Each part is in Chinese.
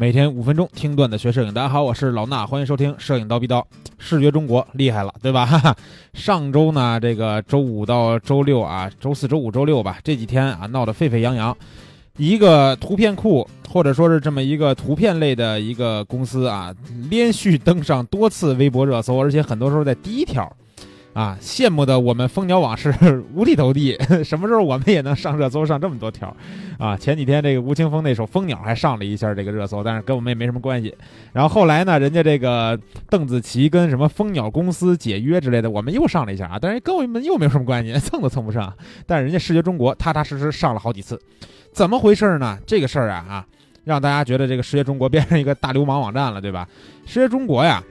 每天五分钟听段子学摄影，大家好，我是老衲，欢迎收听摄影刀逼刀。视觉中国厉害了，对吧？哈哈。上周呢，这个周五到周六啊，周四周五周六吧，这几天啊闹得沸沸扬扬。一个图片库或者说是这么一个图片类的一个公司啊，连续登上多次微博热搜，而且很多时候在第一条。啊，羡慕的我们蜂鸟网是 五体投地，什么时候我们也能上热搜上这么多条？啊，前几天这个吴青峰那首《蜂鸟》还上了一下这个热搜，但是跟我们也没什么关系。然后后来呢，人家这个邓紫棋跟什么蜂鸟公司解约之类的，我们又上了一下啊，但是跟我们又没有什么关系，蹭都蹭不上。但是人家视觉中国踏踏实实上了好几次，怎么回事呢？这个事儿啊啊，让大家觉得这个视觉中国变成一个大流氓网站了，对吧？视觉中国呀。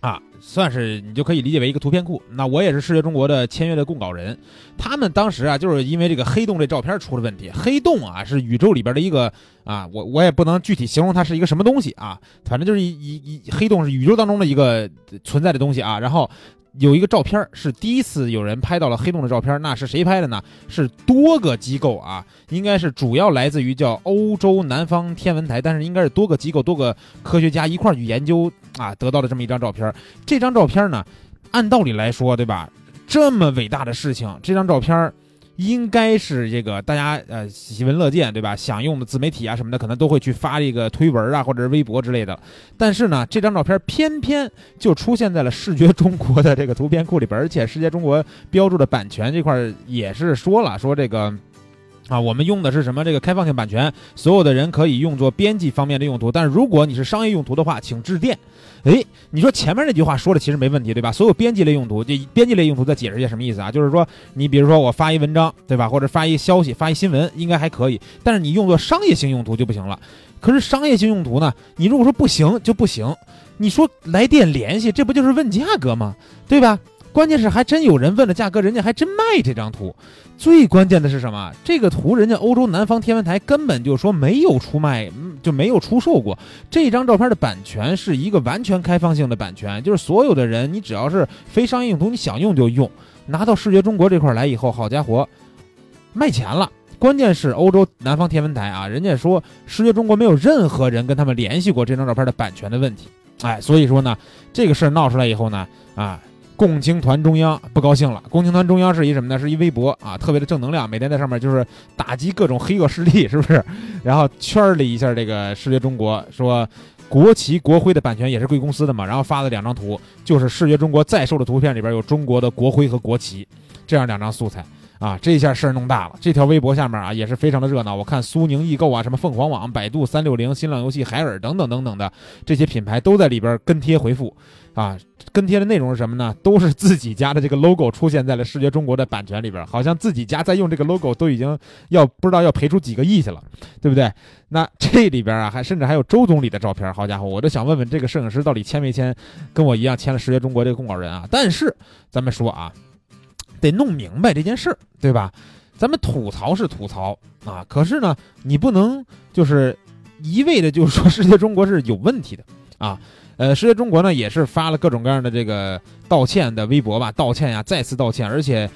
啊，算是你就可以理解为一个图片库。那我也是视觉中国的签约的供稿人。他们当时啊，就是因为这个黑洞这照片出了问题。黑洞啊，是宇宙里边的一个啊，我我也不能具体形容它是一个什么东西啊，反正就是一一一黑洞是宇宙当中的一个存在的东西啊。然后。有一个照片是第一次有人拍到了黑洞的照片，那是谁拍的呢？是多个机构啊，应该是主要来自于叫欧洲南方天文台，但是应该是多个机构、多个科学家一块儿去研究啊，得到的这么一张照片。这张照片呢，按道理来说，对吧？这么伟大的事情，这张照片。应该是这个大家呃喜闻乐见，对吧？想用的自媒体啊什么的，可能都会去发这个推文啊，或者是微博之类的。但是呢，这张照片偏偏就出现在了视觉中国的这个图片库里边，而且视觉中国标注的版权这块也是说了，说这个。啊，我们用的是什么？这个开放性版权，所有的人可以用作编辑方面的用途。但是如果你是商业用途的话，请致电。哎，你说前面那句话说的其实没问题，对吧？所有编辑类用途，这编辑类用途再解释一下什么意思啊？就是说，你比如说我发一文章，对吧？或者发一消息、发一新闻，应该还可以。但是你用作商业性用途就不行了。可是商业性用途呢？你如果说不行就不行。你说来电联系，这不就是问价格吗？对吧？关键是还真有人问了价格，人家还真卖这张图。最关键的是什么？这个图人家欧洲南方天文台根本就说没有出卖，就没有出售过这张照片的版权，是一个完全开放性的版权，就是所有的人，你只要是非商业用途，你想用就用。拿到视觉中国这块来以后，好家伙，卖钱了。关键是欧洲南方天文台啊，人家说视觉中国没有任何人跟他们联系过这张照片的版权的问题。哎，所以说呢，这个事儿闹出来以后呢，啊。共青团中央不高兴了。共青团中央是一什么呢？是一微博啊，特别的正能量，每天在上面就是打击各种黑恶势力，是不是？然后圈了一下这个视觉中国，说国旗国徽的版权也是贵公司的嘛。然后发了两张图，就是视觉中国在售的图片里边有中国的国徽和国旗，这样两张素材。啊，这下事儿弄大了。这条微博下面啊，也是非常的热闹。我看苏宁易购啊，什么凤凰网、百度、三六零、新浪游戏、海尔等等等等的这些品牌都在里边跟贴回复。啊，跟贴的内容是什么呢？都是自己家的这个 logo 出现在了视觉中国的版权里边，好像自己家在用这个 logo 都已经要不知道要赔出几个亿去了，对不对？那这里边啊，还甚至还有周总理的照片。好家伙，我都想问问这个摄影师到底签没签，跟我一样签了视觉中国这个供稿人啊？但是咱们说啊。得弄明白这件事儿，对吧？咱们吐槽是吐槽啊，可是呢，你不能就是一味的，就是说世界中国是有问题的啊。呃，世界中国呢也是发了各种各样的这个道歉的微博吧，道歉呀，再次道歉，而且。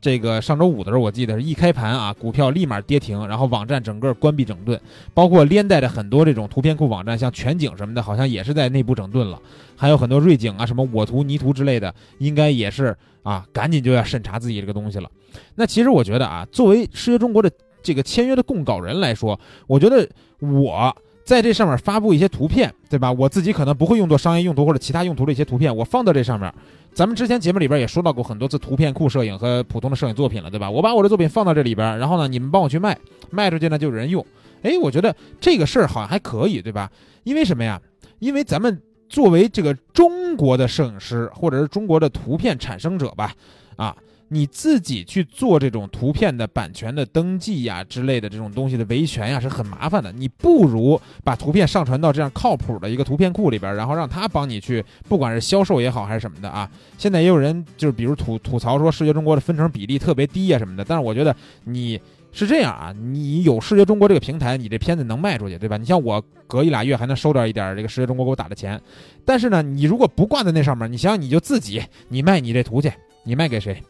这个上周五的时候，我记得是一开盘啊，股票立马跌停，然后网站整个关闭整顿，包括连带着很多这种图片库网站，像全景什么的，好像也是在内部整顿了。还有很多锐景啊，什么我图、泥图之类的，应该也是啊，赶紧就要审查自己这个东西了。那其实我觉得啊，作为世界中国的这个签约的供稿人来说，我觉得我在这上面发布一些图片，对吧？我自己可能不会用作商业用途或者其他用途的一些图片，我放到这上面。咱们之前节目里边也说到过很多次图片库摄影和普通的摄影作品了，对吧？我把我的作品放到这里边，然后呢，你们帮我去卖，卖出去呢就有人用。哎，我觉得这个事儿好像还可以，对吧？因为什么呀？因为咱们作为这个中国的摄影师，或者是中国的图片产生者吧，啊。你自己去做这种图片的版权的登记呀之类的这种东西的维权呀是很麻烦的，你不如把图片上传到这样靠谱的一个图片库里边，然后让他帮你去，不管是销售也好还是什么的啊。现在也有人就是比如吐吐槽说视觉中国的分成比例特别低啊什么的，但是我觉得你是这样啊，你有视觉中国这个平台，你这片子能卖出去，对吧？你像我隔一俩月还能收点一点这个视觉中国给我打的钱，但是呢，你如果不挂在那上面，你想想你就自己你卖你这图去，你卖给谁？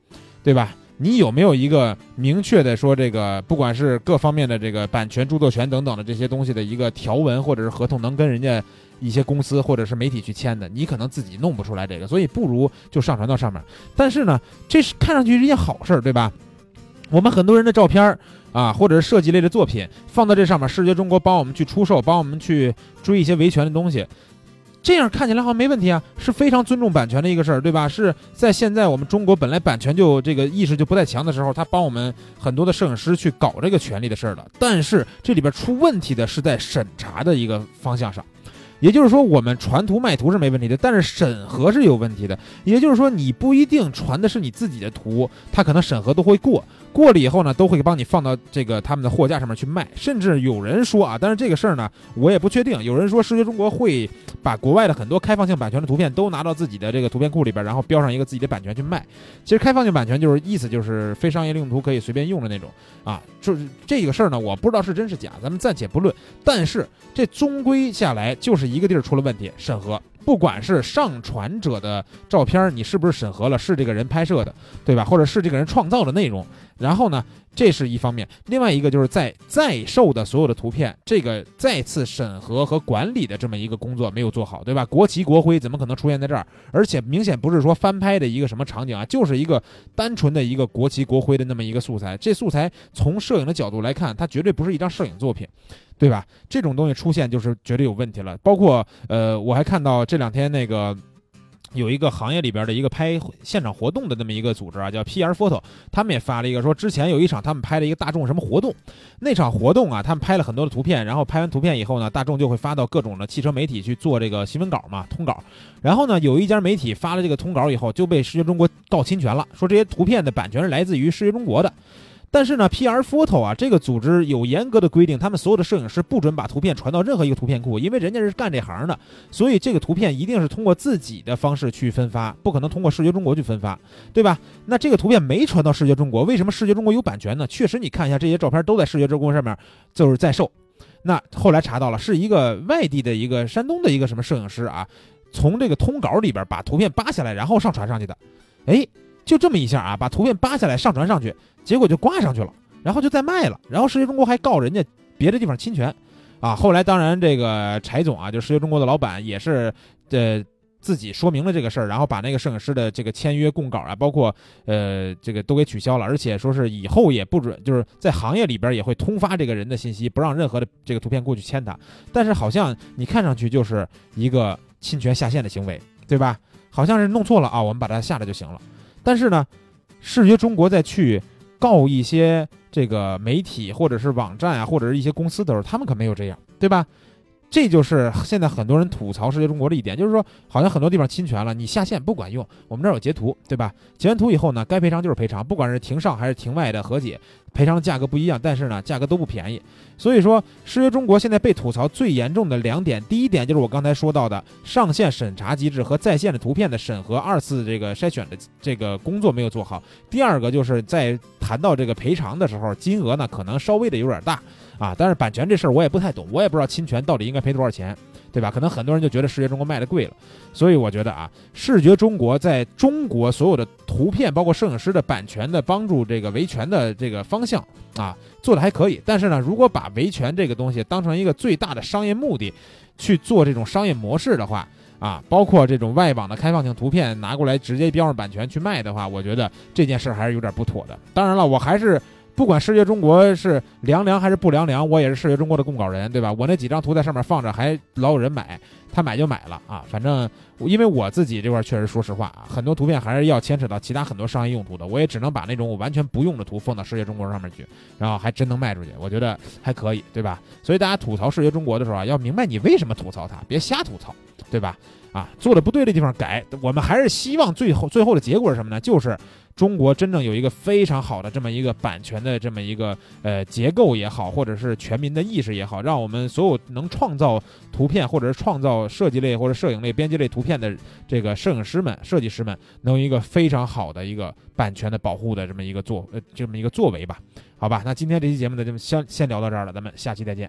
对吧？你有没有一个明确的说这个，不管是各方面的这个版权、著作权等等的这些东西的一个条文或者是合同，能跟人家一些公司或者是媒体去签的？你可能自己弄不出来这个，所以不如就上传到上面。但是呢，这是看上去是一件好事儿，对吧？我们很多人的照片儿啊，或者是设计类的作品放到这上面，视觉中国帮我们去出售，帮我们去追一些维权的东西。这样看起来好像没问题啊，是非常尊重版权的一个事儿，对吧？是在现在我们中国本来版权就这个意识就不太强的时候，他帮我们很多的摄影师去搞这个权利的事儿了。但是这里边出问题的是在审查的一个方向上，也就是说，我们传图卖图是没问题的，但是审核是有问题的。也就是说，你不一定传的是你自己的图，他可能审核都会过。过了以后呢，都会帮你放到这个他们的货架上面去卖，甚至有人说啊，但是这个事儿呢，我也不确定。有人说，视觉中国会把国外的很多开放性版权的图片都拿到自己的这个图片库里边，然后标上一个自己的版权去卖。其实开放性版权就是意思就是非商业用途可以随便用的那种啊，就是这个事儿呢，我不知道是真是假，咱们暂且不论。但是这终归下来就是一个地儿出了问题，审核。不管是上传者的照片，你是不是审核了是这个人拍摄的，对吧？或者是这个人创造的内容？然后呢，这是一方面。另外一个就是在在售的所有的图片，这个再次审核和管理的这么一个工作没有做好，对吧？国旗国徽怎么可能出现在这儿？而且明显不是说翻拍的一个什么场景啊，就是一个单纯的一个国旗国徽的那么一个素材。这素材从摄影的角度来看，它绝对不是一张摄影作品。对吧？这种东西出现就是绝对有问题了。包括呃，我还看到这两天那个有一个行业里边的一个拍现场活动的那么一个组织啊，叫 PR Photo，他们也发了一个说，之前有一场他们拍了一个大众什么活动，那场活动啊，他们拍了很多的图片，然后拍完图片以后呢，大众就会发到各种的汽车媒体去做这个新闻稿嘛，通稿。然后呢，有一家媒体发了这个通稿以后，就被视觉中国告侵权了，说这些图片的版权是来自于视觉中国的。但是呢，PR Photo 啊，这个组织有严格的规定，他们所有的摄影师不准把图片传到任何一个图片库，因为人家是干这行的，所以这个图片一定是通过自己的方式去分发，不可能通过视觉中国去分发，对吧？那这个图片没传到视觉中国，为什么视觉中国有版权呢？确实，你看一下这些照片都在视觉中国上面，就是在售。那后来查到了，是一个外地的一个山东的一个什么摄影师啊，从这个通稿里边把图片扒下来，然后上传上去的。哎，就这么一下啊，把图片扒下来上传上去。结果就挂上去了，然后就再卖了，然后视觉中国还告人家别的地方侵权，啊，后来当然这个柴总啊，就视觉中国的老板也是，呃，自己说明了这个事儿，然后把那个摄影师的这个签约供稿啊，包括呃这个都给取消了，而且说是以后也不准，就是在行业里边也会通发这个人的信息，不让任何的这个图片过去签他。但是好像你看上去就是一个侵权下线的行为，对吧？好像是弄错了啊，我们把它下来就行了。但是呢，视觉中国在去。告一些这个媒体或者是网站啊，或者是一些公司的时候，他们可没有这样，对吧？这就是现在很多人吐槽视觉中国的一点，就是说好像很多地方侵权了，你下线不管用，我们这儿有截图，对吧？截完图以后呢，该赔偿就是赔偿，不管是庭上还是庭外的和解，赔偿价格不一样，但是呢，价格都不便宜。所以说，视觉中国现在被吐槽最严重的两点，第一点就是我刚才说到的上线审查机制和在线的图片的审核二次这个筛选的这个工作没有做好。第二个就是在谈到这个赔偿的时候，金额呢可能稍微的有点大。啊，但是版权这事儿我也不太懂，我也不知道侵权到底应该赔多少钱，对吧？可能很多人就觉得视觉中国卖的贵了，所以我觉得啊，视觉中国在中国所有的图片，包括摄影师的版权的帮助这个维权的这个方向啊，做的还可以。但是呢，如果把维权这个东西当成一个最大的商业目的去做这种商业模式的话，啊，包括这种外网的开放性图片拿过来直接标上版权去卖的话，我觉得这件事还是有点不妥的。当然了，我还是。不管视觉中国是凉凉还是不凉凉，我也是视觉中国的供稿人，对吧？我那几张图在上面放着，还老有人买，他买就买了啊。反正因为我自己这块确实说实话啊，很多图片还是要牵扯到其他很多商业用途的，我也只能把那种我完全不用的图放到视觉中国上面去，然后还真能卖出去，我觉得还可以，对吧？所以大家吐槽视觉中国的时候啊，要明白你为什么吐槽它，别瞎吐槽，对吧？啊，做的不对的地方改，我们还是希望最后最后的结果是什么呢？就是。中国真正有一个非常好的这么一个版权的这么一个呃结构也好，或者是全民的意识也好，让我们所有能创造图片或者是创造设计类或者摄影类、编辑类图片的这个摄影师们、设计师们，能有一个非常好的一个版权的保护的这么一个作呃这么一个作为吧？好吧，那今天这期节目呢就先先聊到这儿了，咱们下期再见。